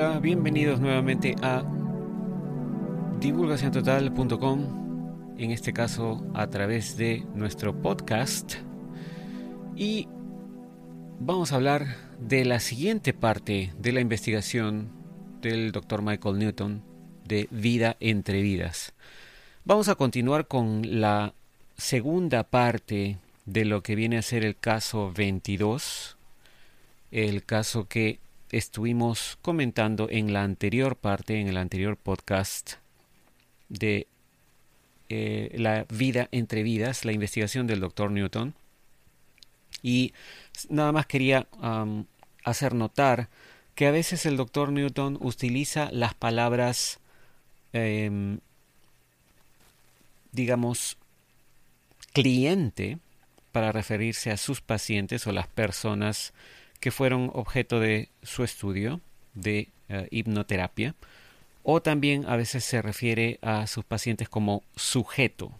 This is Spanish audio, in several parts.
Bienvenidos nuevamente a divulgaciontotal.com, en este caso a través de nuestro podcast. Y vamos a hablar de la siguiente parte de la investigación del Dr. Michael Newton de Vida entre Vidas. Vamos a continuar con la segunda parte de lo que viene a ser el caso 22, el caso que estuvimos comentando en la anterior parte, en el anterior podcast de eh, la vida entre vidas, la investigación del doctor Newton. Y nada más quería hacer notar que a veces el doctor Newton utiliza las palabras, em, digamos, cliente para referirse a sus pacientes o las personas que fueron objeto de su estudio de eh, hipnoterapia, o también a veces se refiere a sus pacientes como sujeto.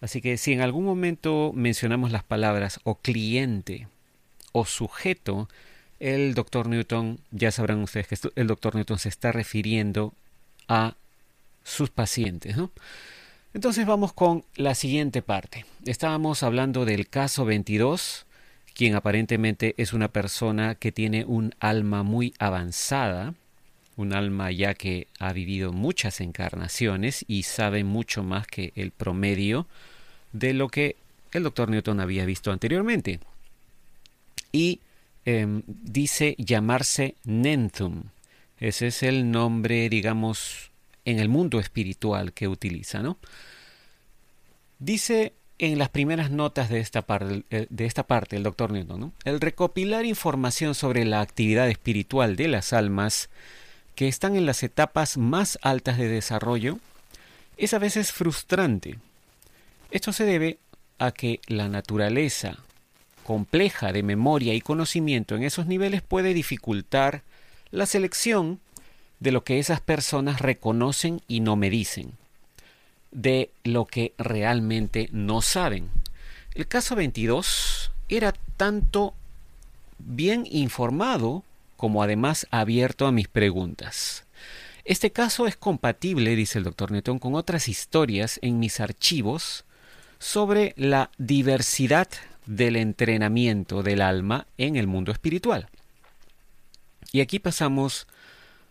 Así que si en algún momento mencionamos las palabras o cliente o sujeto, el doctor Newton, ya sabrán ustedes que el doctor Newton se está refiriendo a sus pacientes. Entonces vamos con la siguiente parte. Estábamos hablando del caso 22 quien aparentemente es una persona que tiene un alma muy avanzada, un alma ya que ha vivido muchas encarnaciones y sabe mucho más que el promedio de lo que el doctor Newton había visto anteriormente. Y em, dice llamarse Nenthum. Ese es el nombre, digamos, en el mundo espiritual que utiliza, ¿no? Dice en las primeras notas de esta, parte, eh, de esta parte, el doctor Newton, el recopilar información sobre la actividad espiritual de las almas que están en las etapas más altas de desarrollo es a veces frustrante. Esto se debe a que la naturaleza compleja de memoria y conocimiento en esos niveles puede dificultar la selección de lo que esas personas reconocen y no me dicen de lo que realmente no saben. El caso 22 era tanto bien informado como además abierto a mis preguntas. Este caso es compatible, dice el doctor Newton, con otras historias en mis archivos sobre la diversidad del entrenamiento del alma en el mundo espiritual. Y aquí pasamos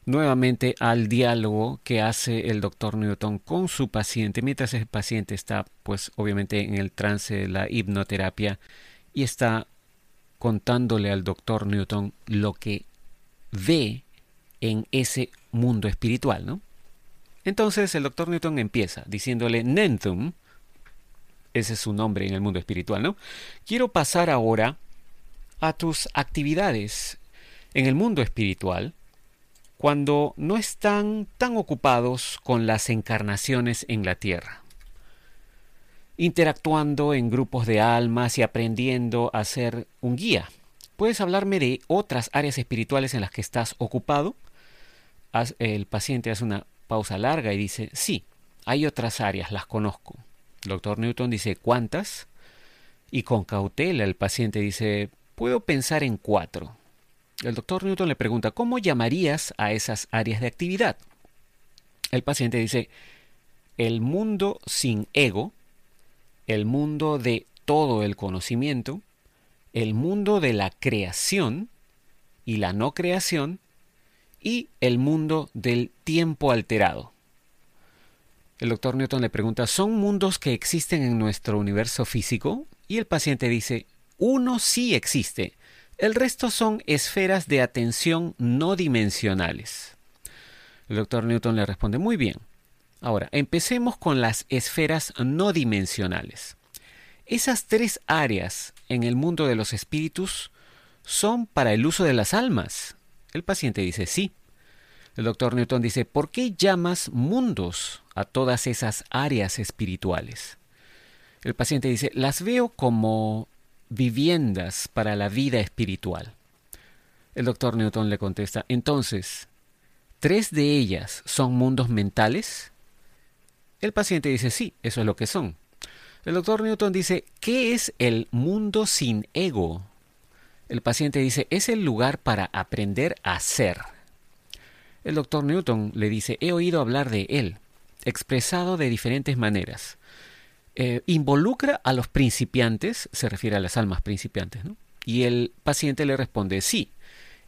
nuevamente al diálogo que hace el doctor Newton con su paciente, mientras el paciente está, pues obviamente en el trance de la hipnoterapia y está contándole al doctor Newton lo que ve en ese mundo espiritual, ¿no? Entonces el doctor Newton empieza diciéndole Nenthum, ese es su nombre en el mundo espiritual, ¿no? Quiero pasar ahora a tus actividades en el mundo espiritual cuando no están tan ocupados con las encarnaciones en la Tierra, interactuando en grupos de almas y aprendiendo a ser un guía. ¿Puedes hablarme de otras áreas espirituales en las que estás ocupado? El paciente hace una pausa larga y dice, sí, hay otras áreas, las conozco. El doctor Newton dice, ¿cuántas? Y con cautela el paciente dice, puedo pensar en cuatro. El doctor Newton le pregunta, ¿cómo llamarías a esas áreas de actividad? El paciente dice, el mundo sin ego, el mundo de todo el conocimiento, el mundo de la creación y la no creación, y el mundo del tiempo alterado. El doctor Newton le pregunta, ¿son mundos que existen en nuestro universo físico? Y el paciente dice, uno sí existe, el resto son esferas de atención no dimensionales. El doctor Newton le responde muy bien. Ahora, empecemos con las esferas no dimensionales. Esas tres áreas en el mundo de los espíritus son para el uso de las almas. El paciente dice sí. El doctor Newton dice, ¿por qué llamas mundos a todas esas áreas espirituales? El paciente dice, las veo como viviendas para la vida espiritual. El doctor Newton le contesta, entonces, ¿tres de ellas son mundos mentales? El paciente dice, sí, eso es lo que son. El doctor Newton dice, ¿qué es el mundo sin ego? El paciente dice, es el lugar para aprender a ser. El doctor Newton le dice, he oído hablar de él, expresado de diferentes maneras. Eh, ¿Involucra a los principiantes? Se refiere a las almas principiantes, ¿no? Y el paciente le responde, sí,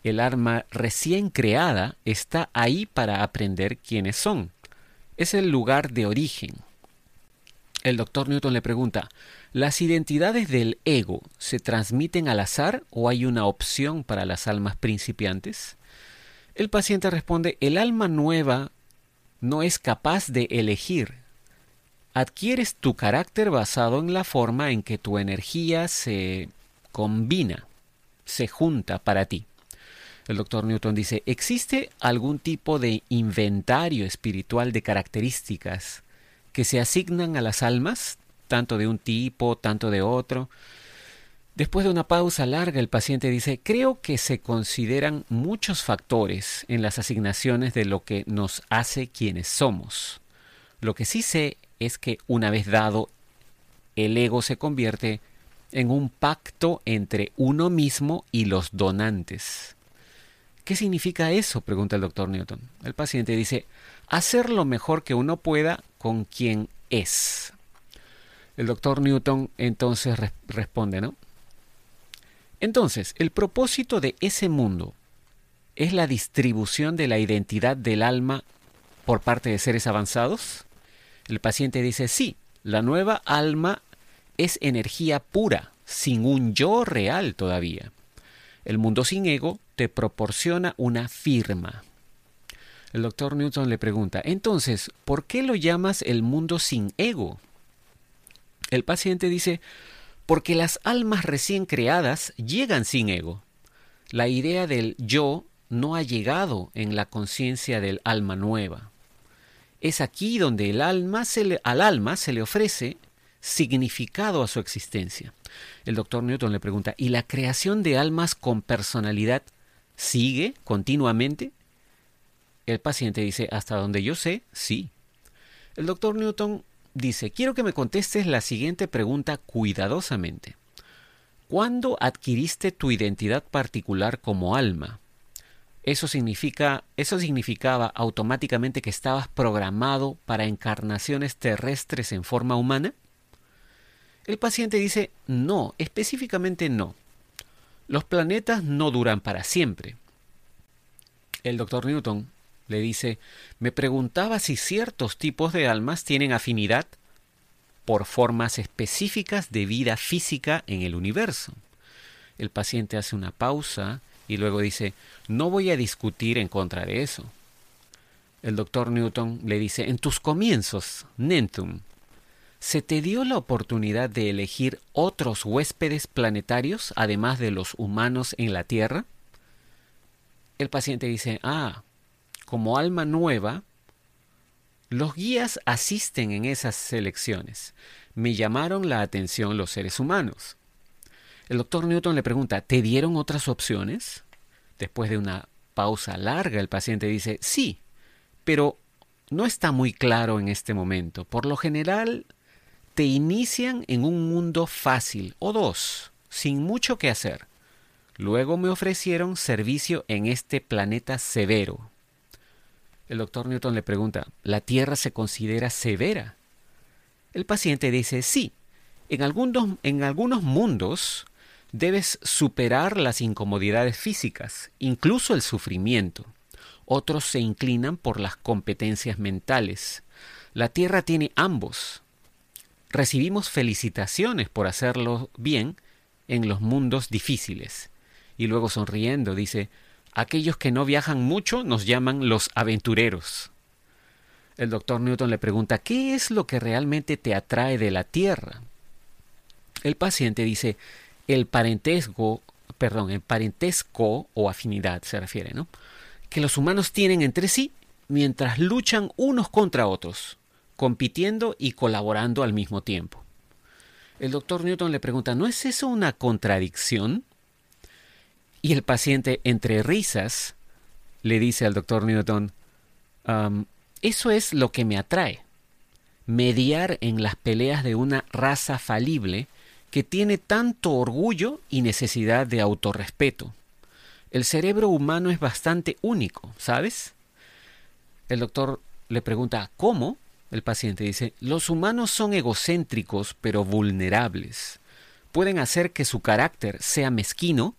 el alma recién creada está ahí para aprender quiénes son. Es el lugar de origen. El doctor Newton le pregunta, ¿las identidades del ego se transmiten al azar o hay una opción para las almas principiantes? El paciente responde, el alma nueva no es capaz de elegir. Adquieres tu carácter basado en la forma en que tu energía se combina, se junta para ti. El doctor Newton dice, ¿existe algún tipo de inventario espiritual de características que se asignan a las almas, tanto de un tipo, tanto de otro. Después de una pausa larga, el paciente dice, creo que se consideran muchos factores en las asignaciones de lo que nos hace quienes somos. Lo que sí sé es que una vez dado, el ego se convierte en un pacto entre uno mismo y los donantes. ¿Qué significa eso? pregunta el doctor Newton. El paciente dice, hacer lo mejor que uno pueda con quien es. El doctor Newton entonces responde, ¿no? Entonces, el propósito de ese mundo es la distribución de la identidad del alma por parte de seres avanzados. El paciente dice, sí, la nueva alma es energía pura, sin un yo real todavía. El mundo sin ego te proporciona una firma. El doctor Newton le pregunta, entonces, ¿por qué lo llamas el mundo sin ego? El paciente dice, porque las almas recién creadas llegan sin ego. La idea del yo no ha llegado en la conciencia del alma nueva. Es aquí donde el alma al alma se le ofrece significado a su existencia. El doctor Newton le pregunta, ¿y la creación de almas con personalidad sigue continuamente? El paciente dice, hasta donde yo sé, sí. El doctor Newton dice, quiero que me contestes la siguiente pregunta cuidadosamente. ¿Cuándo adquiriste tu identidad particular como alma? Eso significa, eso significaba automáticamente que estabas programado para encarnaciones terrestres en forma humana? El paciente dice, no, específicamente no. Los planetas no duran para siempre. El doctor Newton le dice, me preguntaba si ciertos tipos de almas tienen afinidad por formas específicas de vida física en el universo. El paciente hace una pausa y luego dice, no voy a discutir en contra de eso. El doctor Newton le dice, en tus comienzos, Nentum, ¿se te dio la oportunidad de elegir otros huéspedes planetarios además de los humanos en la Tierra? El paciente dice, ah, como alma nueva, los guías asisten en esas selecciones. Me llamaron la atención los seres humanos. El doctor Newton le pregunta, ¿te dieron otras opciones? Después de una pausa larga, el paciente dice, sí, pero no está muy claro en este momento. Por lo general, te inician en un mundo fácil o dos, sin mucho que hacer. Luego me ofrecieron servicio en este planeta severo, el doctor Newton le pregunta, ¿la Tierra se considera severa? El paciente dice, sí, en algunos, en algunos mundos debes superar las incomodidades físicas, incluso el sufrimiento. Otros se inclinan por las competencias mentales. La Tierra tiene ambos. Recibimos felicitaciones por hacerlo bien en los mundos difíciles. Y luego sonriendo dice, Aquellos que no viajan mucho nos llaman los aventureros. El doctor Newton le pregunta, ¿qué es lo que realmente te atrae de la Tierra? El paciente dice, el parentesco, perdón, el parentesco o afinidad se refiere, ¿no? Que los humanos tienen entre sí mientras luchan unos contra otros, compitiendo y colaborando al mismo tiempo. El doctor Newton le pregunta, ¿no es eso una contradicción? Y el paciente, entre risas, le dice al doctor Newton, eso es lo que me atrae, mediar en las peleas de una raza falible que tiene tanto orgullo y necesidad de autorrespeto. El cerebro humano es bastante único, ¿sabes? El doctor le pregunta, ¿cómo? El paciente dice, los humanos son egocéntricos pero vulnerables. Pueden hacer que su carácter sea mezquino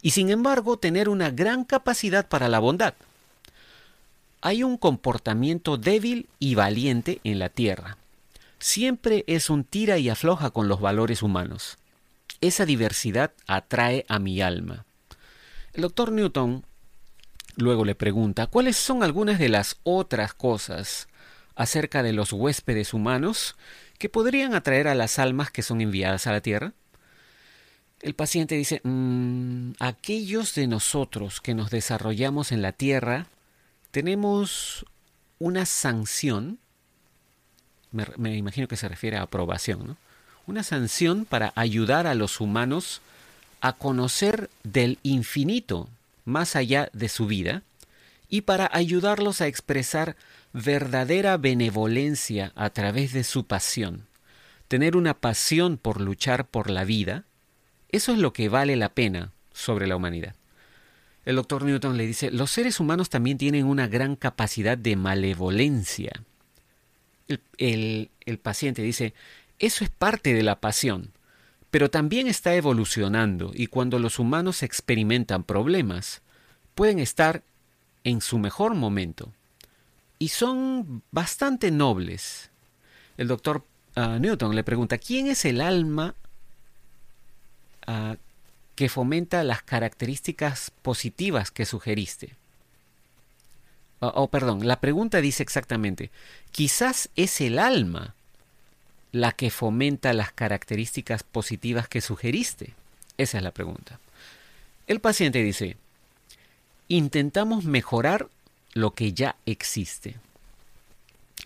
y sin embargo tener una gran capacidad para la bondad. Hay un comportamiento débil y valiente en la Tierra. Siempre es un tira y afloja con los valores humanos. Esa diversidad atrae a mi alma. El doctor Newton luego le pregunta cuáles son algunas de las otras cosas acerca de los huéspedes humanos que podrían atraer a las almas que son enviadas a la Tierra. El paciente dice, mm, aquellos de nosotros que nos desarrollamos en la Tierra tenemos una sanción, me, imagino que se refiere a aprobación, ¿no? una sanción para ayudar a los humanos a conocer del infinito más allá de su vida y para ayudarlos a expresar verdadera benevolencia a través de su pasión. Tener una pasión por luchar por la vida, eso es lo que vale la pena sobre la humanidad. El doctor Newton le dice, los seres humanos también tienen una gran capacidad de malevolencia. El, el, paciente dice, eso es parte de la pasión, pero también está evolucionando y cuando los humanos experimentan problemas, pueden estar en su mejor momento y son bastante nobles. El doctor ah, Newton le pregunta, ¿quién es el alma uh, que fomenta las características positivas que sugeriste. Oh, oh, perdón, la pregunta dice exactamente, quizás es el alma la que fomenta las características positivas que sugeriste. Esa es la pregunta. El paciente dice, intentamos mejorar lo que ya existe.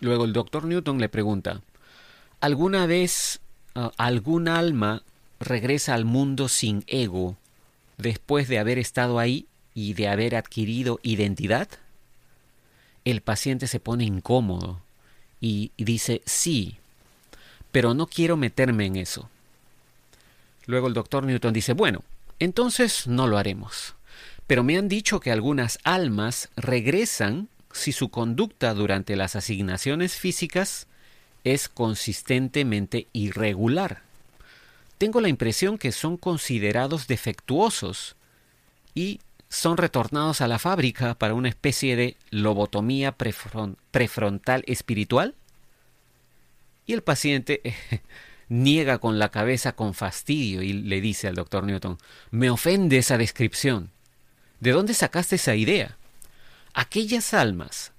Luego el doctor Newton le pregunta, ¿alguna vez uh, algún alma regresa al mundo sin ego después de haber estado ahí y de haber adquirido identidad? El paciente se pone incómodo y dice sí, pero no quiero meterme en eso. Luego el doctor Newton dice, bueno, entonces no lo haremos. Pero me han dicho que algunas almas regresan si su conducta durante las asignaciones físicas es consistentemente irregular tengo la impresión que son considerados defectuosos y son retornados a la fábrica para una especie de lobotomía prefrontal espiritual? Y el paciente niega con la cabeza con fastidio y le dice al doctor Newton, me ofende esa descripción. ¿De dónde sacaste esa idea? Aquellas almas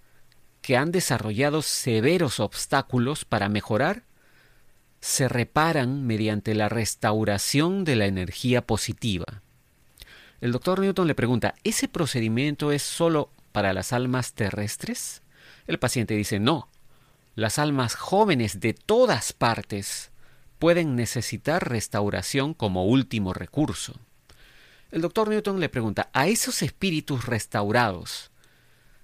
que han desarrollado severos obstáculos para mejorar se reparan mediante la restauración de la energía positiva. El doctor Newton le pregunta, ¿ese procedimiento es solo para las almas terrestres? El paciente dice, no. Las almas jóvenes de todas partes pueden necesitar restauración como último recurso. El doctor Newton le pregunta, ¿a esos espíritus restaurados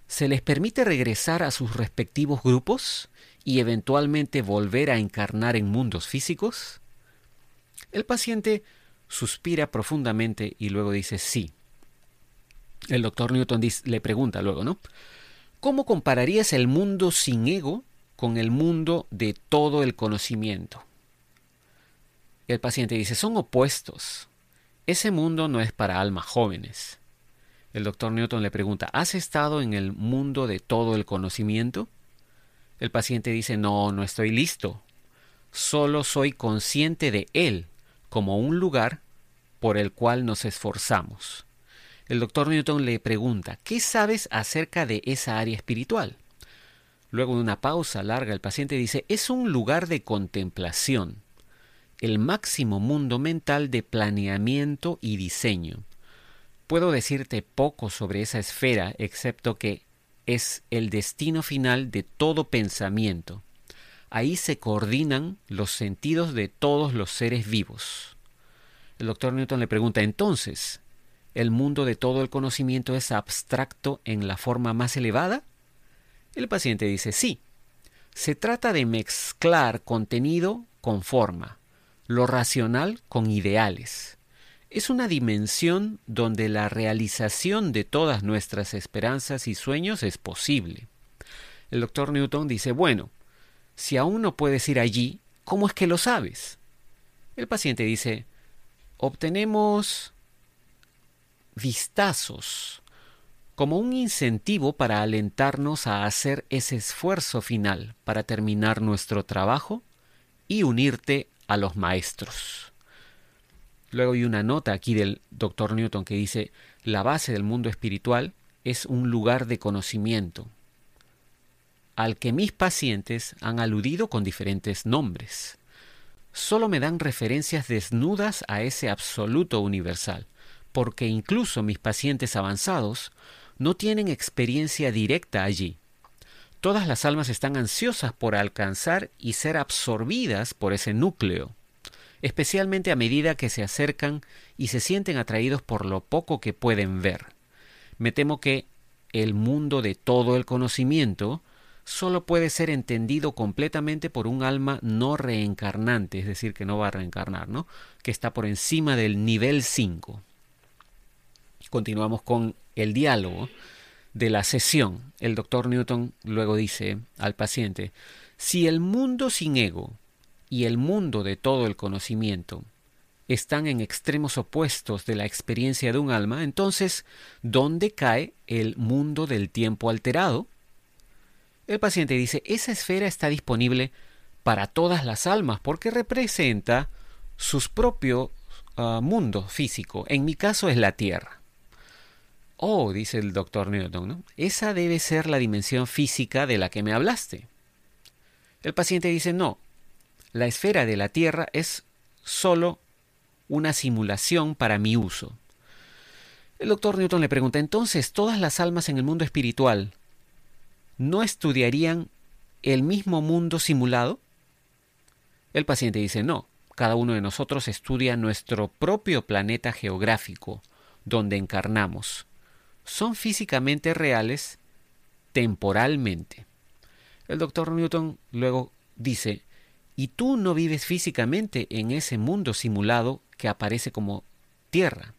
se les permite regresar a sus respectivos grupos? y eventualmente volver a encarnar en mundos físicos? El paciente suspira profundamente y luego dice sí. El doctor Newton le pregunta luego, ¿no? ¿Cómo compararías el mundo sin ego con el mundo de todo el conocimiento? El paciente dice, son opuestos. Ese mundo no es para almas jóvenes. El doctor Newton le pregunta, ¿has estado en el mundo de todo el conocimiento? El paciente dice, no, no estoy listo. Solo soy consciente de él como un lugar por el cual nos esforzamos. El doctor Newton le pregunta, ¿qué sabes acerca de esa área espiritual? Luego de una pausa larga, el paciente dice, es un lugar de contemplación, el máximo mundo mental de planeamiento y diseño. Puedo decirte poco sobre esa esfera, excepto que es el destino final de todo pensamiento. Ahí se coordinan los sentidos de todos los seres vivos. El doctor Newton le pregunta entonces, ¿el mundo de todo el conocimiento es abstracto en la forma más elevada? El paciente dice sí. Se trata de mezclar contenido con forma, lo racional con ideales es una dimensión donde la realización de todas nuestras esperanzas y sueños es posible. El doctor Newton dice, bueno, si aún no puedes ir allí, ¿cómo es que lo sabes? El paciente dice, obtenemos vistazos como un incentivo para alentarnos a hacer ese esfuerzo final para terminar nuestro trabajo y unirte a los maestros. Luego hay una nota aquí del doctor Newton que dice, la base del mundo espiritual es un lugar de conocimiento, al que mis pacientes han aludido con diferentes nombres. Solo me dan referencias desnudas a ese absoluto universal, porque incluso mis pacientes avanzados no tienen experiencia directa allí. Todas las almas están ansiosas por alcanzar y ser absorbidas por ese núcleo, especialmente a medida que se acercan y se sienten atraídos por lo poco que pueden ver. Me temo que el mundo de todo el conocimiento solo puede ser entendido completamente por un alma no reencarnante, es decir, que no va a reencarnar, ¿no? Que está por encima del nivel 5. Continuamos con el diálogo de la sesión. El doctor Newton luego dice al paciente, si el mundo sin ego y el mundo de todo el conocimiento están en extremos opuestos de la experiencia de un alma, entonces, ¿dónde cae el mundo del tiempo alterado? El paciente dice, esa esfera está disponible para todas las almas porque representa su propio ah, mundo físico. En mi caso es la Tierra. Oh, dice el doctor Newton, esa debe ser la dimensión física de la que me hablaste. El paciente dice, no, la esfera de la Tierra es solo una simulación para mi uso. El doctor Newton le pregunta, entonces, ¿todas las almas en el mundo espiritual no estudiarían el mismo mundo simulado? El paciente dice, no, cada uno de nosotros estudia nuestro propio planeta geográfico, donde encarnamos son físicamente reales temporalmente. El doctor Newton luego dice, ¿y tú no vives físicamente en ese mundo simulado que aparece como tierra?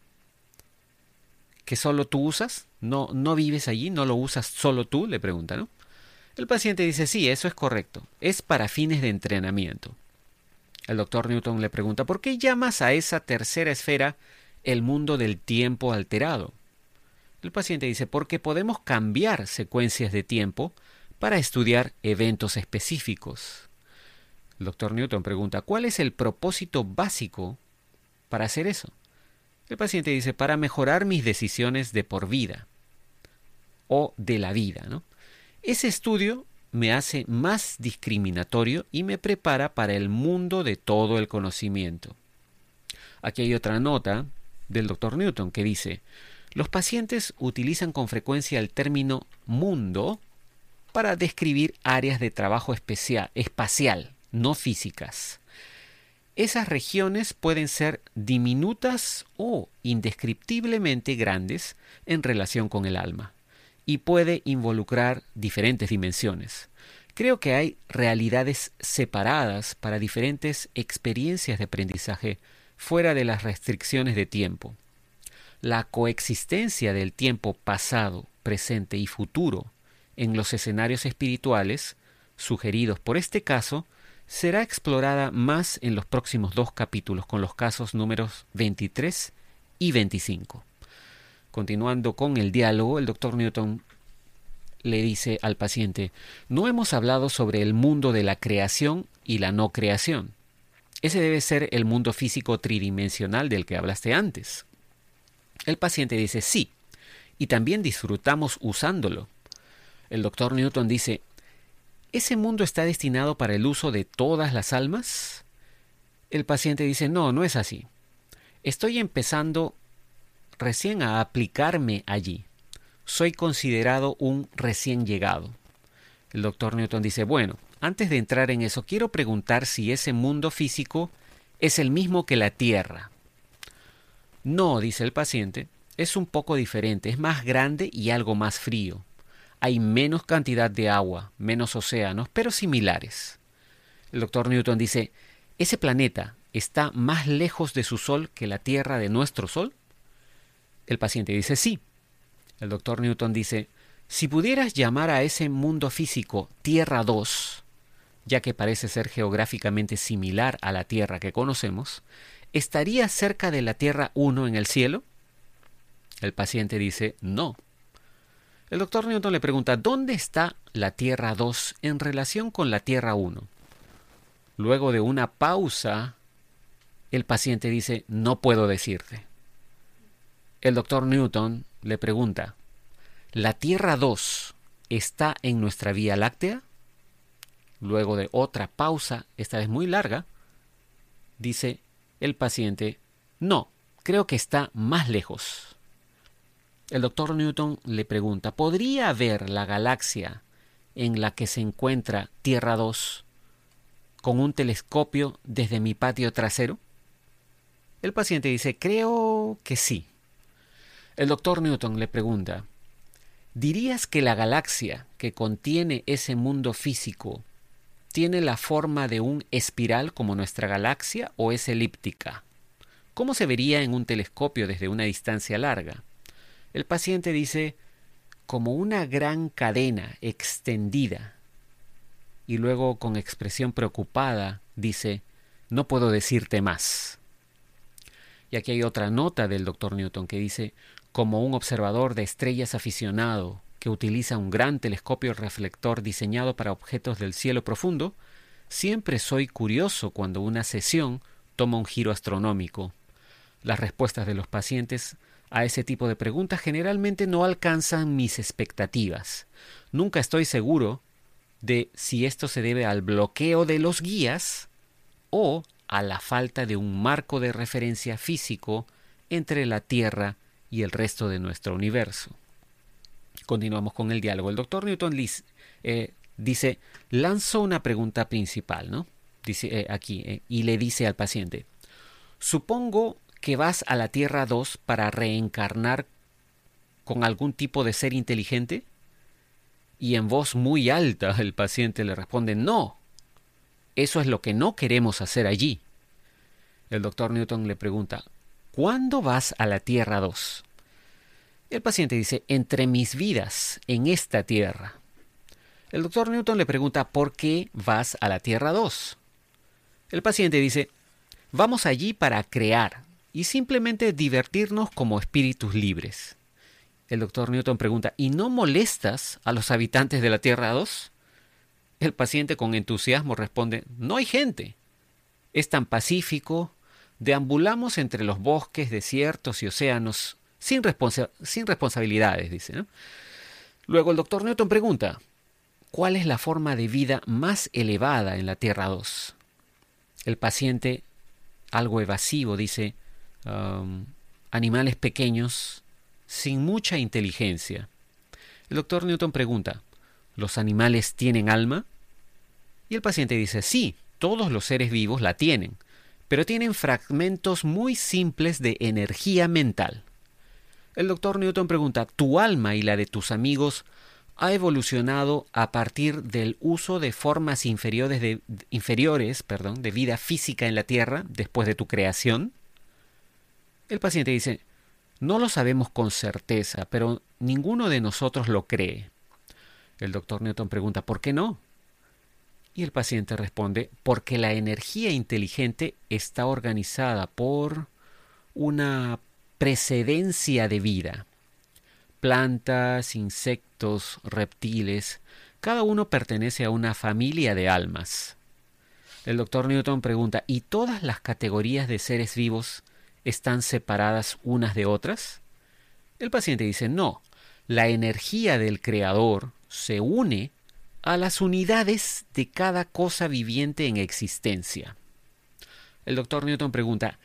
¿Que solo tú usas? ¿No, no vives allí? ¿No lo usas solo tú? Le pregunta, ¿no? El paciente dice, sí, eso es correcto. Es para fines de entrenamiento. El doctor Newton le pregunta, ¿por qué llamas a esa tercera esfera el mundo del tiempo alterado? El paciente dice, porque podemos cambiar secuencias de tiempo para estudiar eventos específicos. El doctor Newton pregunta, ¿cuál es el propósito básico para hacer eso? El paciente dice, para mejorar mis decisiones de por vida o de la vida. ¿no? Ese estudio me hace más discriminatorio y me prepara para el mundo de todo el conocimiento. Aquí hay otra nota del doctor Newton que dice, los pacientes utilizan con frecuencia el término mundo para describir áreas de trabajo especial, espacial, no físicas. Esas regiones pueden ser diminutas o indescriptiblemente grandes en relación con el alma y puede involucrar diferentes dimensiones. Creo que hay realidades separadas para diferentes experiencias de aprendizaje fuera de las restricciones de tiempo la coexistencia del tiempo pasado, presente y futuro en los escenarios espirituales sugeridos por este caso será explorada más en los próximos dos capítulos con los casos números 23 y 25. Continuando con el diálogo, el doctor Newton le dice al paciente, no hemos hablado sobre el mundo de la creación y la no creación. Ese debe ser el mundo físico tridimensional del que hablaste antes. El paciente dice sí, y también disfrutamos usándolo. El doctor Newton dice, ¿ese mundo está destinado para el uso de todas las almas? El paciente dice, no, no es así. Estoy empezando recién a aplicarme allí. Soy considerado un recién llegado. El doctor Newton dice, bueno, antes de entrar en eso, quiero preguntar si ese mundo físico es el mismo que la Tierra. No, dice el paciente, es un poco diferente, es más grande y algo más frío. Hay menos cantidad de agua, menos océanos, pero similares. El doctor Newton dice, ¿ese planeta está más lejos de su Sol que la Tierra de nuestro Sol? El paciente dice, sí. El doctor Newton dice, Si pudieras llamar a ese mundo físico Tierra 2, ya que parece ser geográficamente similar a la Tierra que conocemos, ¿estaría cerca de la Tierra 1 en el cielo? El paciente dice no. El doctor Newton le pregunta, ¿dónde está la Tierra 2 en relación con la Tierra 1? Luego de una pausa, el paciente dice, no puedo decirte. El doctor Newton le pregunta, ¿la Tierra 2 está en nuestra Vía Láctea? Luego de otra pausa, esta vez muy larga, dice el paciente, no, creo que está más lejos. El doctor Newton le pregunta, ¿podría haber la galaxia en la que se encuentra Tierra 2 con un telescopio desde mi patio trasero? El paciente dice, creo que sí. El doctor Newton le pregunta, ¿dirías que la galaxia que contiene ese mundo físico tiene la forma de un espiral como nuestra galaxia o es elíptica? ¿Cómo se vería en un telescopio desde una distancia larga? El paciente dice, como una gran cadena extendida. Y luego con expresión preocupada dice, no puedo decirte más. Y aquí hay otra nota del doctor Newton que dice, como un observador de estrellas aficionado que utiliza un gran telescopio reflector diseñado para objetos del cielo profundo, siempre soy curioso cuando una sesión toma un giro astronómico. Las respuestas de los pacientes a ese tipo de preguntas generalmente no alcanzan mis expectativas. Nunca estoy seguro de si esto se debe al bloqueo de los guías o a la falta de un marco de referencia físico entre la Tierra y el resto de nuestro universo. Continuamos con el diálogo. El doctor Newton eh, dice, lanzo una pregunta principal, ¿no? Dice eh, aquí, eh, y le dice al paciente, supongo que vas a la Tierra 2 para reencarnar con algún tipo de ser inteligente? Y en voz muy alta el paciente le responde, no, eso es lo que no queremos hacer allí. El doctor Newton le pregunta, ¿cuándo vas a la Tierra 2? El paciente dice, entre mis vidas en esta tierra. El doctor Newton le pregunta, ¿por qué vas a la Tierra 2? El paciente dice, vamos allí para crear y simplemente divertirnos como espíritus libres. El doctor Newton pregunta, ¿y no molestas a los habitantes de la Tierra 2? El paciente con entusiasmo responde, no hay gente. Es tan pacífico, deambulamos entre los bosques, desiertos y océanos sin, sin responsabilidades, dice. Luego el doctor Newton pregunta, ¿cuál es la forma de vida más elevada en la Tierra 2? El paciente, algo evasivo, dice, um, animales pequeños sin mucha inteligencia. El doctor Newton pregunta, ¿los animales tienen alma? Y el paciente dice, sí, todos los seres vivos la tienen, pero tienen fragmentos muy simples de energía mental. El doctor Newton pregunta, ¿tu alma y la de tus amigos ha evolucionado a partir del uso de formas inferiores de, de vida física en la Tierra después de tu creación? El paciente dice, no lo sabemos con certeza, pero ninguno de nosotros lo cree. El doctor Newton pregunta, ¿por qué no? Y el paciente responde, porque la energía inteligente está organizada por una precedencia de vida. Plantas, insectos, reptiles, cada uno pertenece a una familia de almas. El doctor Newton pregunta, ¿y todas las categorías de seres vivos están separadas unas de otras? El paciente dice, no, la energía del Creador se une a las unidades de cada cosa viviente en existencia. El doctor Newton pregunta,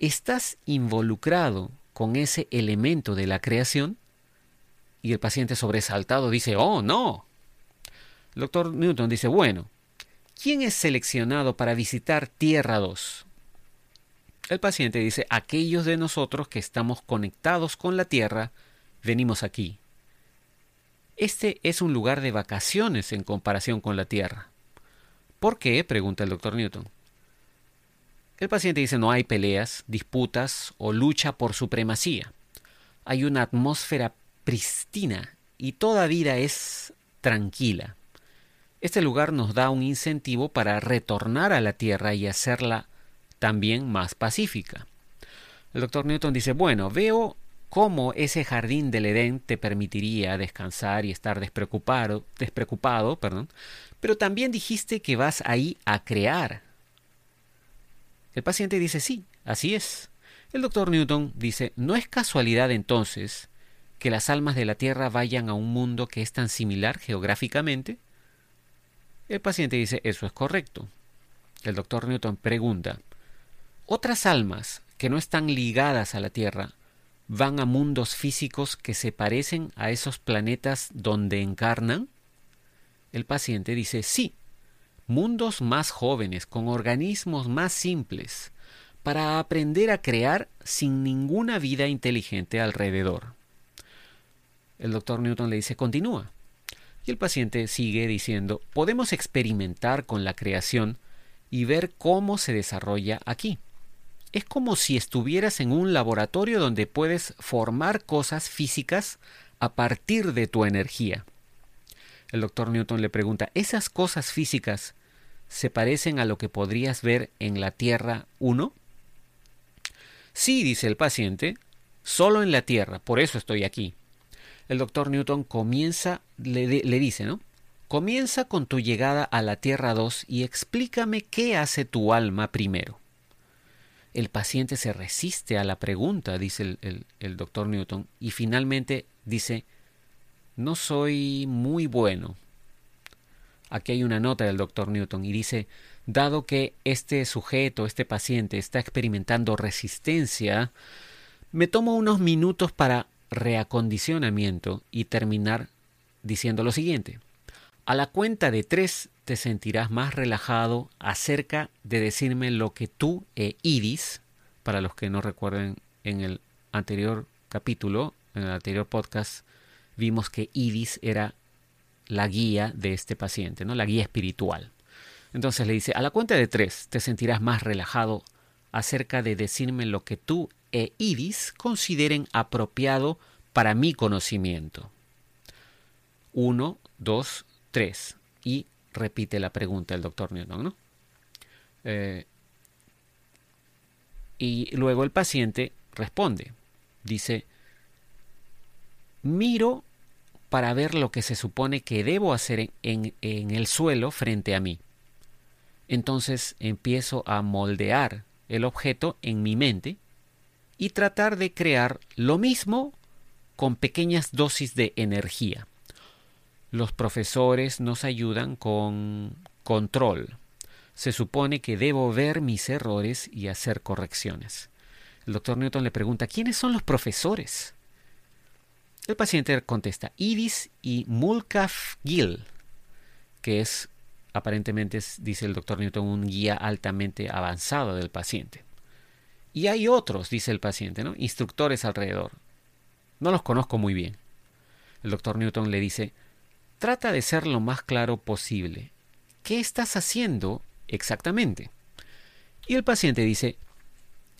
¿Estás involucrado con ese elemento de la creación? Y el paciente sobresaltado dice, oh, no. El doctor Newton dice, bueno, ¿quién es seleccionado para visitar Tierra 2? El paciente dice, aquellos de nosotros que estamos conectados con la Tierra, venimos aquí. Este es un lugar de vacaciones en comparación con la Tierra. ¿Por qué? pregunta el doctor Newton. El paciente dice no hay peleas, disputas o lucha por supremacía. Hay una atmósfera pristina y toda vida es tranquila. Este lugar nos da un incentivo para retornar a la Tierra y hacerla también más pacífica. El doctor Newton dice, bueno, veo cómo ese jardín del Edén te permitiría descansar y estar despreocupado, despreocupado perdón, pero también dijiste que vas ahí a crear. El paciente dice, sí, así es. El doctor Newton dice, no es casualidad entonces que las almas de la Tierra vayan a un mundo que es tan similar geográficamente. El paciente dice, eso es correcto. El doctor Newton pregunta, ¿otras almas que no están ligadas a la Tierra van a mundos físicos que se parecen a esos planetas donde encarnan? El paciente dice sí, mundos más jóvenes, con organismos más simples, para aprender a crear sin ninguna vida inteligente alrededor. El doctor Newton le dice continúa. Y el paciente sigue diciendo podemos experimentar con la creación y ver cómo se desarrolla aquí. Es como si estuvieras en un laboratorio donde puedes formar cosas físicas a partir de tu energía. El doctor Newton le pregunta, ¿esas cosas físicas se parecen a lo que podrías ver en la Tierra 1? Sí, dice el paciente, solo en la Tierra, por eso estoy aquí. El doctor Newton comienza, le, le dice, ¿no? Comienza con tu llegada a la Tierra 2 y explícame qué hace tu alma primero. El paciente se resiste a la pregunta, dice el, doctor Newton, y finalmente dice, no soy muy bueno. Aquí hay una nota del doctor Newton y dice, dado que este sujeto, este paciente, está experimentando resistencia, me tomo unos minutos para reacondicionamiento y terminar diciendo lo siguiente. A la cuenta de tres te sentirás más relajado acerca de decirme lo que tú e Iris, para los que no recuerden en el anterior capítulo, en el anterior podcast, vimos que Idis era la guía de este paciente, ¿no? la guía espiritual. Entonces le dice, a la cuenta de tres te sentirás más relajado acerca de decirme lo que tú e Idis consideren apropiado para mi conocimiento. Uno, dos, tres. Y repite la pregunta el doctor Newton, ¿no? Eh, y luego el paciente responde. Dice, miro para ver lo que se supone que debo hacer en, en, el suelo frente a mí. Entonces empiezo a moldear el objeto en mi mente y tratar de crear lo mismo con pequeñas dosis de energía. Los profesores nos ayudan con control. Se supone que debo ver mis errores y hacer correcciones. El doctor Newton le pregunta, ¿quiénes son los profesores? El paciente contesta Iris y Mulcaf Gill, que es aparentemente, dice el doctor Newton, un guía altamente avanzado del paciente. Y hay otros, dice el paciente, ¿no? instructores alrededor. No los conozco muy bien. El doctor Newton le dice, trata de ser lo más claro posible. ¿Qué estás haciendo exactamente? Y el paciente dice,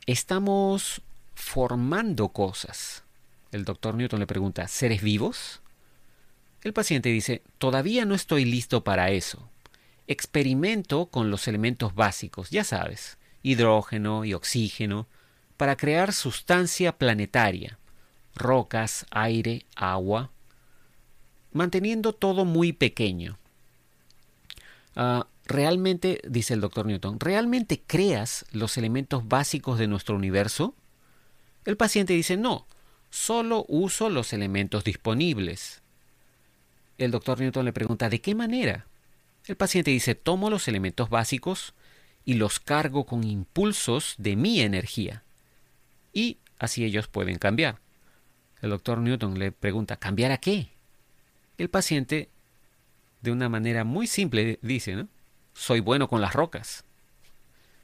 estamos formando cosas. El doctor Newton le pregunta, ¿seres vivos? El paciente dice, todavía no estoy listo para eso. Experimento con los elementos básicos, ya sabes, hidrógeno y oxígeno, para crear sustancia planetaria, rocas, aire, agua, manteniendo todo muy pequeño. Uh, realmente, dice el doctor Newton, ¿realmente creas los elementos básicos de nuestro universo? El paciente dice, no, solo uso los elementos disponibles. El doctor Newton le pregunta, ¿de qué manera? El paciente dice, tomo los elementos básicos y los cargo con impulsos de mi energía. Y así ellos pueden cambiar. El doctor Newton le pregunta, ¿cambiar a qué? El paciente, de una manera muy simple, dice, ¿no? Soy bueno con las rocas.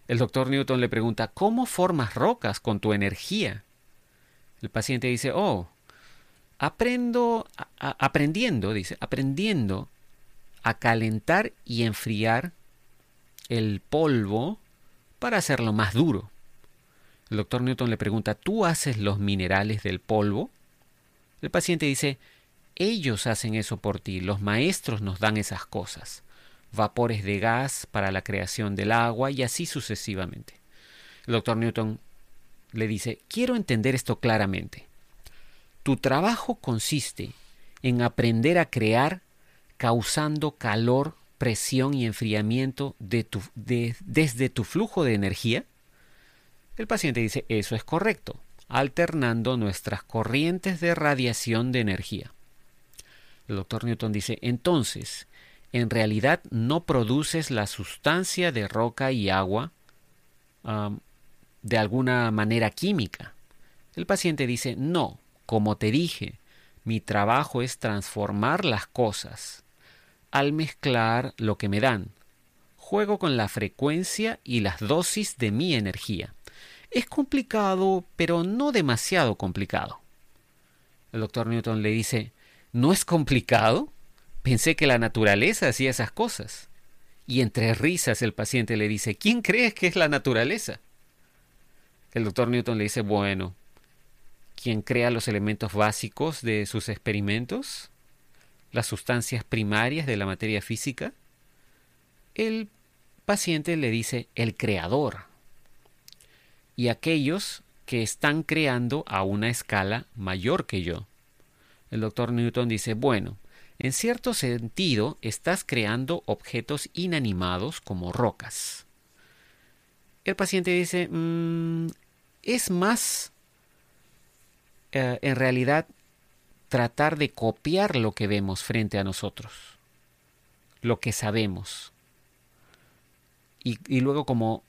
El doctor Newton le pregunta, ¿cómo formas rocas con tu energía? El paciente dice, oh, aprendo, a, aprendiendo, dice, aprendiendo a calentar y enfriar el polvo para hacerlo más duro. El doctor Newton le pregunta, ¿tú haces los minerales del polvo? El paciente dice, ellos hacen eso por ti, los maestros nos dan esas cosas, vapores de gas para la creación del agua y así sucesivamente. El doctor Newton le dice, quiero entender esto claramente. Tu trabajo consiste en aprender a crear causando calor, presión y enfriamiento desde tu flujo de energía. El paciente dice, eso es correcto, alternando nuestras corrientes de radiación de energía. El doctor Newton dice, entonces, en realidad no produces la sustancia de roca y agua de alguna manera química. El paciente dice, no, como te dije, mi trabajo es transformar las cosas al mezclar lo que me dan. Juego con la frecuencia y las dosis de mi energía. Es complicado, pero no demasiado complicado. El doctor Newton le dice, ¿no es complicado? Pensé que la naturaleza hacía esas cosas. Y entre risas el paciente le dice, ¿quién crees que es la naturaleza? El doctor Newton le dice, bueno, ¿quién crea los elementos básicos de sus experimentos? ¿Las sustancias primarias de la materia física? El paciente le dice, el creador. Y aquellos que están creando a una escala mayor que yo. El doctor Newton dice, bueno, en cierto sentido estás creando objetos inanimados como rocas. El paciente dice, mm, es más, eh, en realidad, tratar de copiar lo que vemos frente a nosotros, lo que sabemos. Y, luego como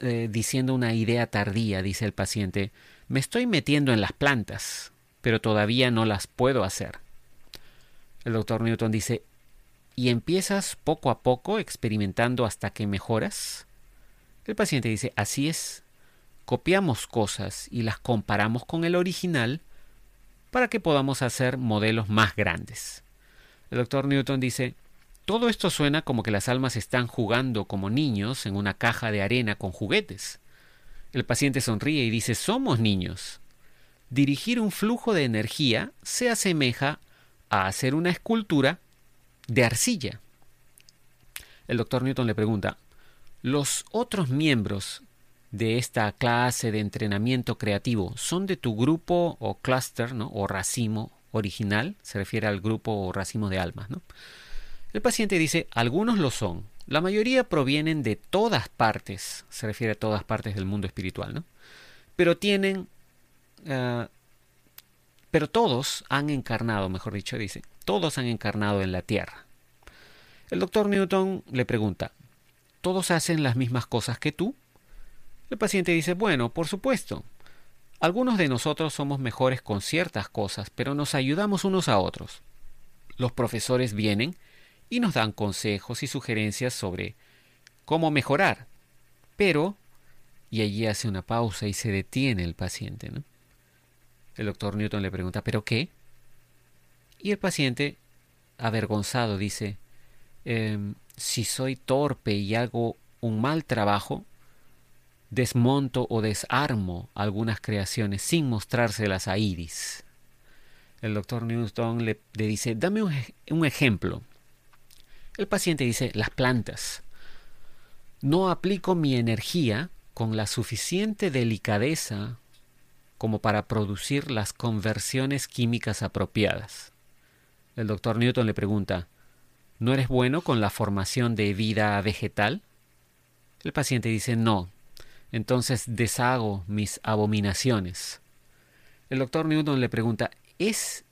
eh, diciendo una idea tardía, dice el paciente, me estoy metiendo en las plantas, pero todavía no las puedo hacer. El doctor Newton dice, ¿y empiezas poco a poco experimentando hasta que mejoras? El paciente dice, así es, copiamos cosas y las comparamos con el original para que podamos hacer modelos más grandes. El doctor Newton dice, todo esto suena como que las almas están jugando como niños en una caja de arena con juguetes. El paciente sonríe y dice, somos niños. Dirigir un flujo de energía se asemeja a hacer una escultura de arcilla. El doctor Newton le pregunta, ¿los otros miembros de esta clase de entrenamiento creativo son de tu grupo o clúster o racimo original, se refiere al grupo o racimo de almas. ¿no? El paciente dice, algunos lo son, la mayoría provienen de todas partes, se refiere a todas partes del mundo espiritual, ¿no? pero tienen, uh, pero todos han encarnado, mejor dicho, dice, todos han encarnado en la Tierra. El doctor Newton le pregunta, ¿todos hacen las mismas cosas que tú? El paciente dice, bueno, por supuesto. Algunos de nosotros somos mejores con ciertas cosas, pero nos ayudamos unos a otros. Los profesores vienen y nos dan consejos y sugerencias sobre cómo mejorar. Pero, y allí hace una pausa y se detiene el paciente. ¿no? El doctor Newton le pregunta, ¿pero qué? Y el paciente, avergonzado, dice, em, si soy torpe y hago un mal trabajo, desmonto o desarmo algunas creaciones sin mostrárselas a Iris. El doctor Newton le, dice, dame un, un ejemplo. El paciente dice, las plantas. No aplico mi energía con la suficiente delicadeza como para producir las conversiones químicas apropiadas. El doctor Newton le pregunta, ¿no eres bueno con la formación de vida vegetal? El paciente dice, no, entonces deshago mis abominaciones. El doctor Newton le pregunta, ¿es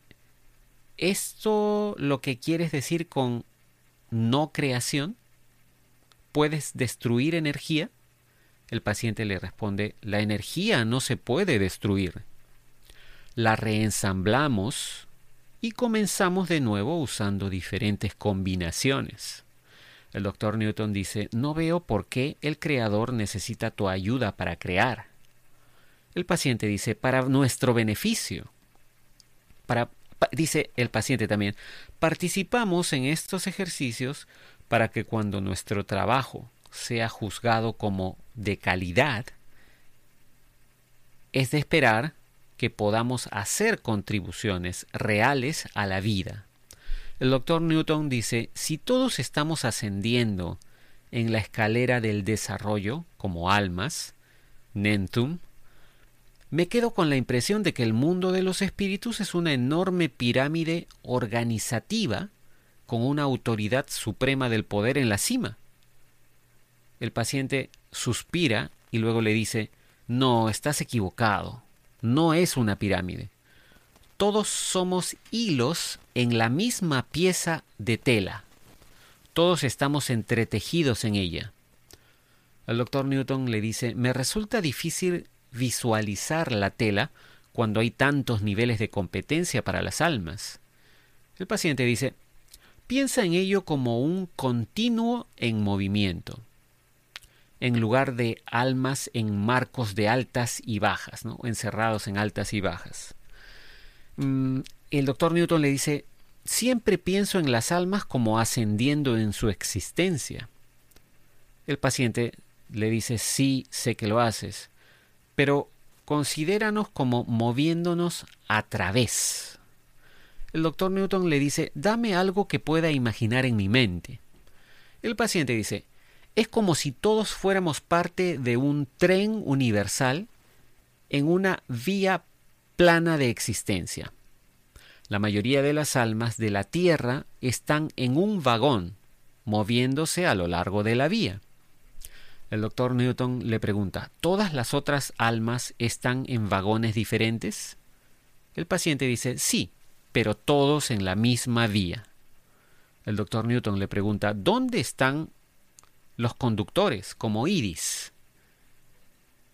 esto lo que quieres decir con no creación? ¿Puedes destruir energía? El paciente le responde, la energía no se puede destruir. La reensamblamos y comenzamos de nuevo usando diferentes combinaciones. El doctor Newton dice, no veo por qué el creador necesita tu ayuda para crear. El paciente dice, para nuestro beneficio. Para, dice el paciente también, participamos en estos ejercicios para que cuando nuestro trabajo sea juzgado como de calidad, es de esperar que podamos hacer contribuciones reales a la vida. El doctor Newton dice, si todos estamos ascendiendo en la escalera del desarrollo como almas, Nentum, me quedo con la impresión de que el mundo de los espíritus es una enorme pirámide organizativa con una autoridad suprema del poder en la cima. El paciente suspira y luego le dice, no, estás equivocado, no es una pirámide. Todos somos hilos en la misma pieza de tela. Todos estamos entretejidos en ella. El doctor Newton le dice, me resulta difícil visualizar la tela cuando hay tantos niveles de competencia para las almas. El paciente dice, piensa en ello como un continuo en movimiento, en lugar de almas en marcos de altas y bajas, encerrados en altas y bajas. Mm, el doctor Newton le dice, siempre pienso en las almas como ascendiendo en su existencia. El paciente le dice, sí, sé que lo haces, pero considéranos como moviéndonos a través. El doctor Newton le dice, dame algo que pueda imaginar en mi mente. El paciente dice, es como si todos fuéramos parte de un tren universal en una vía plana de existencia. La mayoría de las almas de la Tierra están en un vagón, moviéndose a lo largo de la vía. El doctor Newton le pregunta, ¿todas las otras almas están en vagones diferentes? El paciente dice, sí, pero todos en la misma vía. El doctor Newton le pregunta, ¿dónde están los conductores, como iris?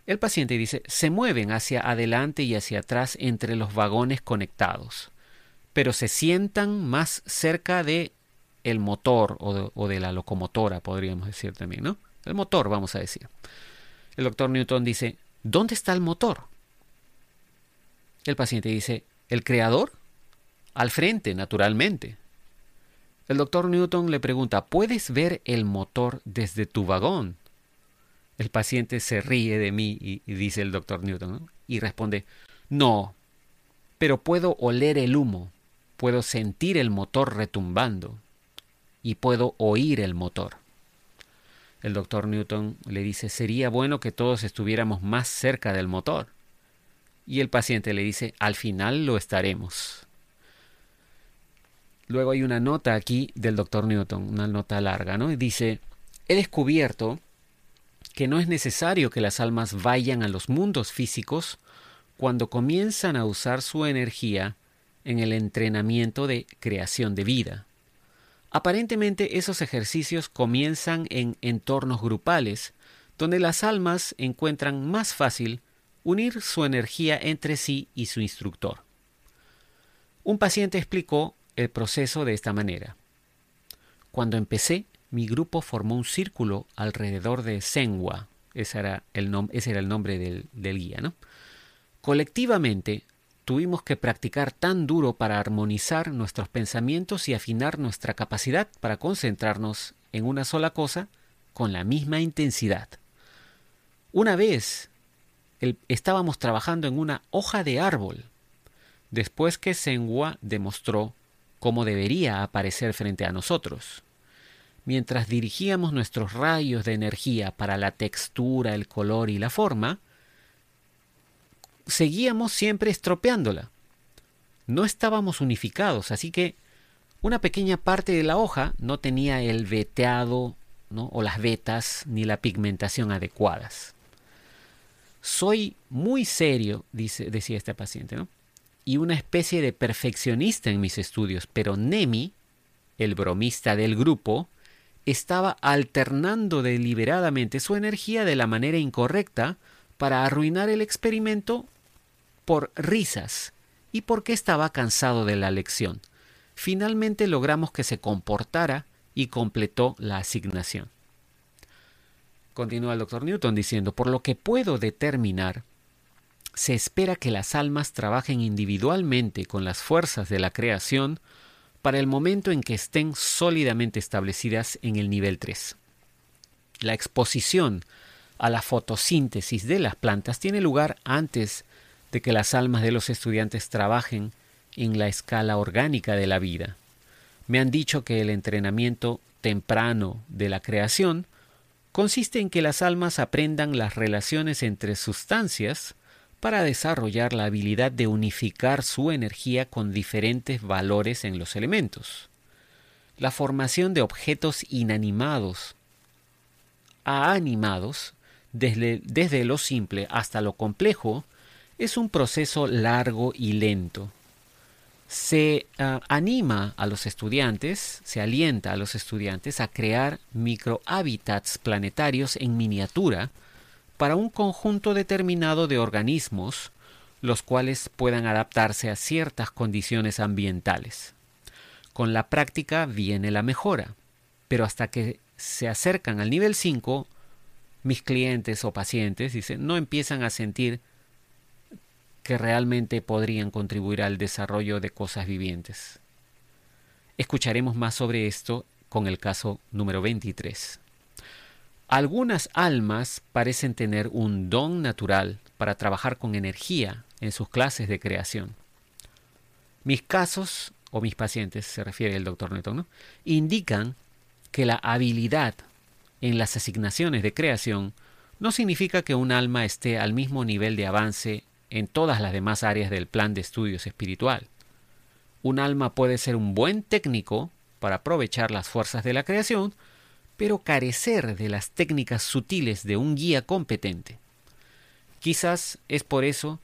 El paciente dice, se mueven hacia adelante y hacia atrás entre los vagones conectados, pero se sientan más cerca de el motor o de, o de la locomotora, podríamos decir también, ¿no? El motor, vamos a decir. El doctor Newton dice, ¿dónde está el motor? El paciente dice, ¿el creador? Al frente, naturalmente. El doctor Newton le pregunta, ¿puedes ver el motor desde tu vagón? El paciente se ríe de mí y, dice el doctor Newton, y responde, no, pero puedo oler el humo, puedo sentir el motor retumbando y puedo oír el motor el doctor Newton le dice, sería bueno que todos estuviéramos más cerca del motor. Y el paciente le dice, al final lo estaremos. Luego hay una nota aquí del doctor Newton, una nota larga, ¿no? Y dice, he descubierto que no es necesario que las almas vayan a los mundos físicos cuando comienzan a usar su energía en el entrenamiento de creación de vida. Aparentemente esos ejercicios comienzan en entornos grupales, donde las almas encuentran más fácil unir su energía entre sí y su instructor. Un paciente explicó el proceso de esta manera. Cuando empecé, mi grupo formó un círculo alrededor de Senwa, ese era el, nombre del, guía. Colectivamente tuvimos que practicar tan duro para armonizar nuestros pensamientos y afinar nuestra capacidad para concentrarnos en una sola cosa con la misma intensidad. Una vez estábamos trabajando en una hoja de árbol, después que Senghua demostró cómo debería aparecer frente a nosotros. Mientras dirigíamos nuestros rayos de energía para la textura, el color y la forma, seguíamos siempre estropeándola. No estábamos unificados, así que una pequeña parte de la hoja no tenía el veteado o las vetas ni la pigmentación adecuadas. Soy muy serio, dice, decía este paciente, ¿no? Y una especie de perfeccionista en mis estudios, pero Nemi, el bromista del grupo, estaba alternando deliberadamente su energía de la manera incorrecta para arruinar el experimento por risas y porque estaba cansado de la lección. Finalmente logramos que se comportara y completó la asignación. Continúa el doctor Newton diciendo, por lo que puedo determinar, se espera que las almas trabajen individualmente con las fuerzas de la creación para el momento en que estén sólidamente establecidas en el nivel 3. La exposición a la fotosíntesis de las plantas tiene lugar antes de que las almas de los estudiantes trabajen en la escala orgánica de la vida. Me han dicho que el entrenamiento temprano de la creación consiste en que las almas aprendan las relaciones entre sustancias para desarrollar la habilidad de unificar su energía con diferentes valores en los elementos. La formación de objetos inanimados a animados, desde, lo simple hasta lo complejo, es un proceso largo y lento. Se ah, anima a los estudiantes, se alienta a los estudiantes a crear microhábitats planetarios en miniatura para un conjunto determinado de organismos, los cuales puedan adaptarse a ciertas condiciones ambientales. Con la práctica viene la mejora, pero hasta que se acercan al nivel 5, mis clientes o pacientes dicen, no empiezan a sentir que realmente podrían contribuir al desarrollo de cosas vivientes. Escucharemos más sobre esto con el caso número 23. Algunas almas parecen tener un don natural para trabajar con energía en sus clases de creación. Mis casos, o mis pacientes, se refiere el doctor Newton, ¿no? indican que la habilidad en las asignaciones de creación no significa que un alma esté al mismo nivel de avance en todas las demás áreas del plan de estudios espiritual. Un alma puede ser un buen técnico para aprovechar las fuerzas de la creación, pero carecer de las técnicas sutiles de un guía competente. Quizás es por eso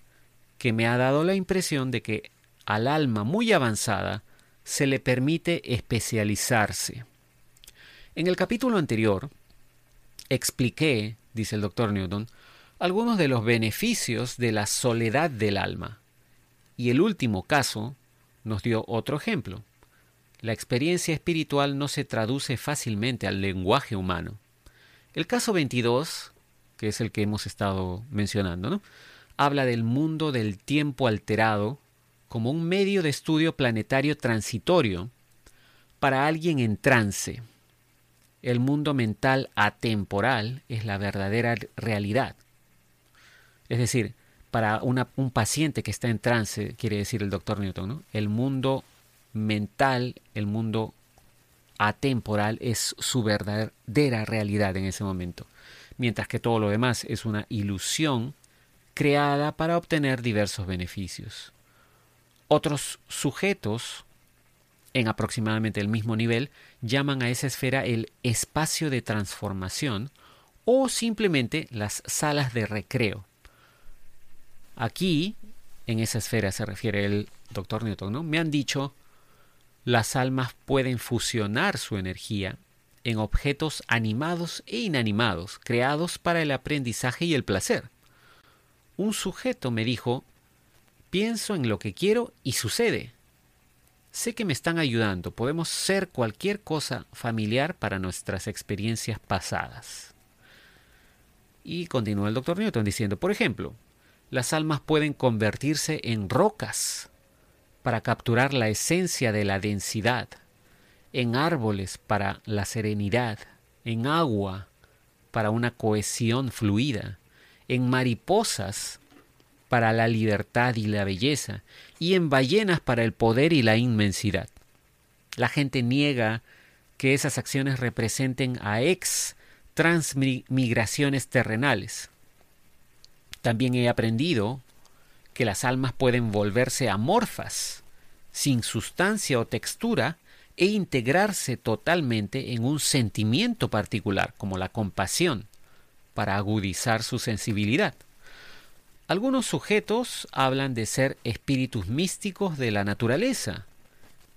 que me ha dado la impresión de que al alma muy avanzada se le permite especializarse. En el capítulo anterior expliqué, dice el doctor Newton, algunos de los beneficios de la soledad del alma. Y el último caso nos dio otro ejemplo. La experiencia espiritual no se traduce fácilmente al lenguaje humano. El caso 22, que es el que hemos estado mencionando, habla del mundo del tiempo alterado como un medio de estudio planetario transitorio para alguien en trance. El mundo mental atemporal es la verdadera realidad. Es decir, para un paciente que está en trance, quiere decir el doctor Newton, el mundo mental, el mundo atemporal es su verdadera realidad en ese momento, mientras que todo lo demás es una ilusión creada para obtener diversos beneficios. Otros sujetos, en aproximadamente el mismo nivel, llaman a esa esfera el espacio de transformación o simplemente las salas de recreo. Aquí, en esa esfera se refiere el doctor Newton, ¿no? Me han dicho, las almas pueden fusionar su energía en objetos animados e inanimados, creados para el aprendizaje y el placer. Un sujeto me dijo, pienso en lo que quiero y sucede. Sé que me están ayudando, podemos ser cualquier cosa familiar para nuestras experiencias pasadas. Y continúa el doctor Newton diciendo, por ejemplo, las almas pueden convertirse en rocas para capturar la esencia de la densidad, en árboles para la serenidad, en agua para una cohesión fluida, en mariposas para la libertad y la belleza, y en ballenas para el poder y la inmensidad. La gente niega que esas acciones representen a ex transmigraciones terrenales. También he aprendido que las almas pueden volverse amorfas, sin sustancia o textura, e integrarse totalmente en un sentimiento particular, como la compasión, para agudizar su sensibilidad. Algunos sujetos hablan de ser espíritus místicos de la naturaleza,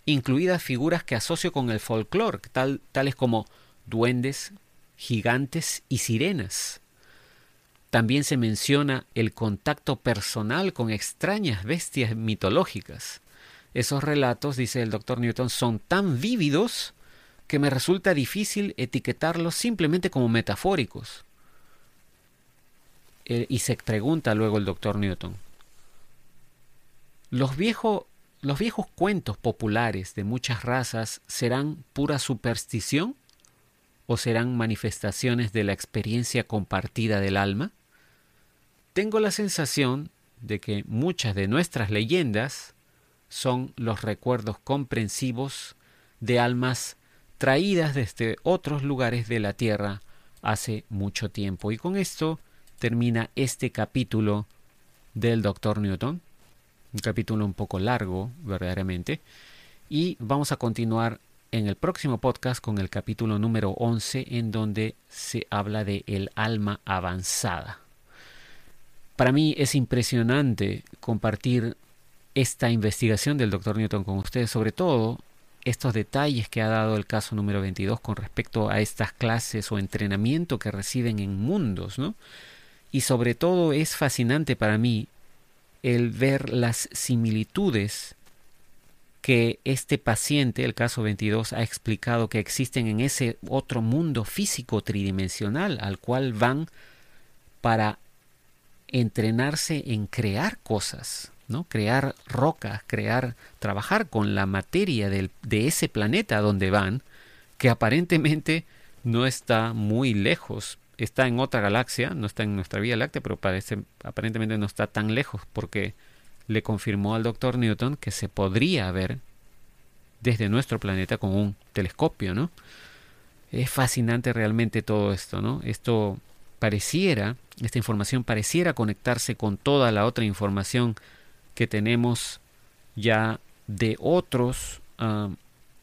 incluidas figuras que asocio con el folclore, tal, tales como duendes, gigantes y sirenas. También se menciona el contacto personal con extrañas bestias mitológicas. Esos relatos, dice el doctor Newton, son tan vívidos que me resulta difícil etiquetarlos simplemente como metafóricos. Eh, y se pregunta luego el doctor Newton, ¿los, ¿los viejos cuentos populares de muchas razas serán pura superstición o serán manifestaciones de la experiencia compartida del alma? Tengo la sensación de que muchas de nuestras leyendas son los recuerdos comprensivos de almas traídas desde otros lugares de la Tierra hace mucho tiempo. Y con esto termina este capítulo del Doctor Newton, un capítulo un poco largo, verdaderamente, y vamos a continuar en el próximo podcast con el capítulo número 11 en donde se habla de el alma avanzada. Para mí es impresionante compartir esta investigación del Dr. Newton con ustedes, sobre todo estos detalles que ha dado el caso número 22 con respecto a estas clases o entrenamiento que reciben en mundos, ¿no? Y sobre todo es fascinante para mí el ver las similitudes que este paciente, el caso 22, ha explicado que existen en ese otro mundo físico tridimensional al cual van para entrenarse en crear cosas, ¿no? Crear rocas, crear, trabajar con la materia del, de ese planeta donde van, que aparentemente no está muy lejos, está en otra galaxia, no está en nuestra Vía Láctea, pero parece, aparentemente no está tan lejos porque le confirmó al doctor Newton que se podría ver desde nuestro planeta con un telescopio, ¿no? Es fascinante realmente todo esto, ¿no? Esto pareciera, esta información pareciera conectarse con toda la otra información que tenemos ya de otros, ah,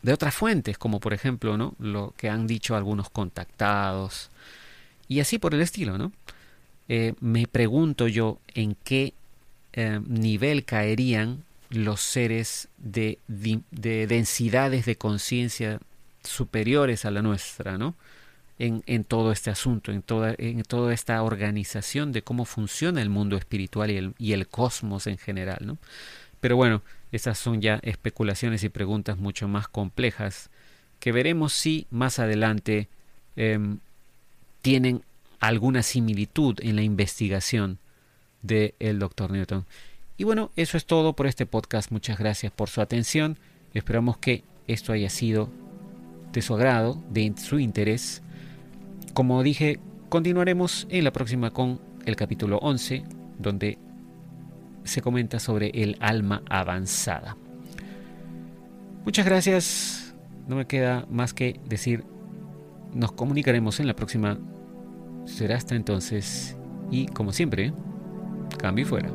de otras fuentes, como por ejemplo, ¿no? Lo que han dicho algunos contactados, y así por el estilo, ¿no? Eh, me pregunto yo en qué eh, nivel caerían los seres de, de densidades de conciencia superiores a la nuestra, ¿no? En, todo este asunto, en toda, en toda esta organización de cómo funciona el mundo espiritual y el, y el cosmos en general, ¿no? Pero bueno, esas son ya especulaciones y preguntas mucho más complejas que veremos si más adelante em, tienen alguna similitud en la investigación del el doctor Newton. Y bueno, eso es todo por este podcast. Muchas gracias por su atención. Esperamos que esto haya sido de su agrado, de su interés. Como dije, continuaremos en la próxima con el capítulo 11, donde se comenta sobre el alma avanzada. Muchas gracias. No me queda más que decir, nos comunicaremos en la próxima Será hasta entonces y como siempre, cambio fuera.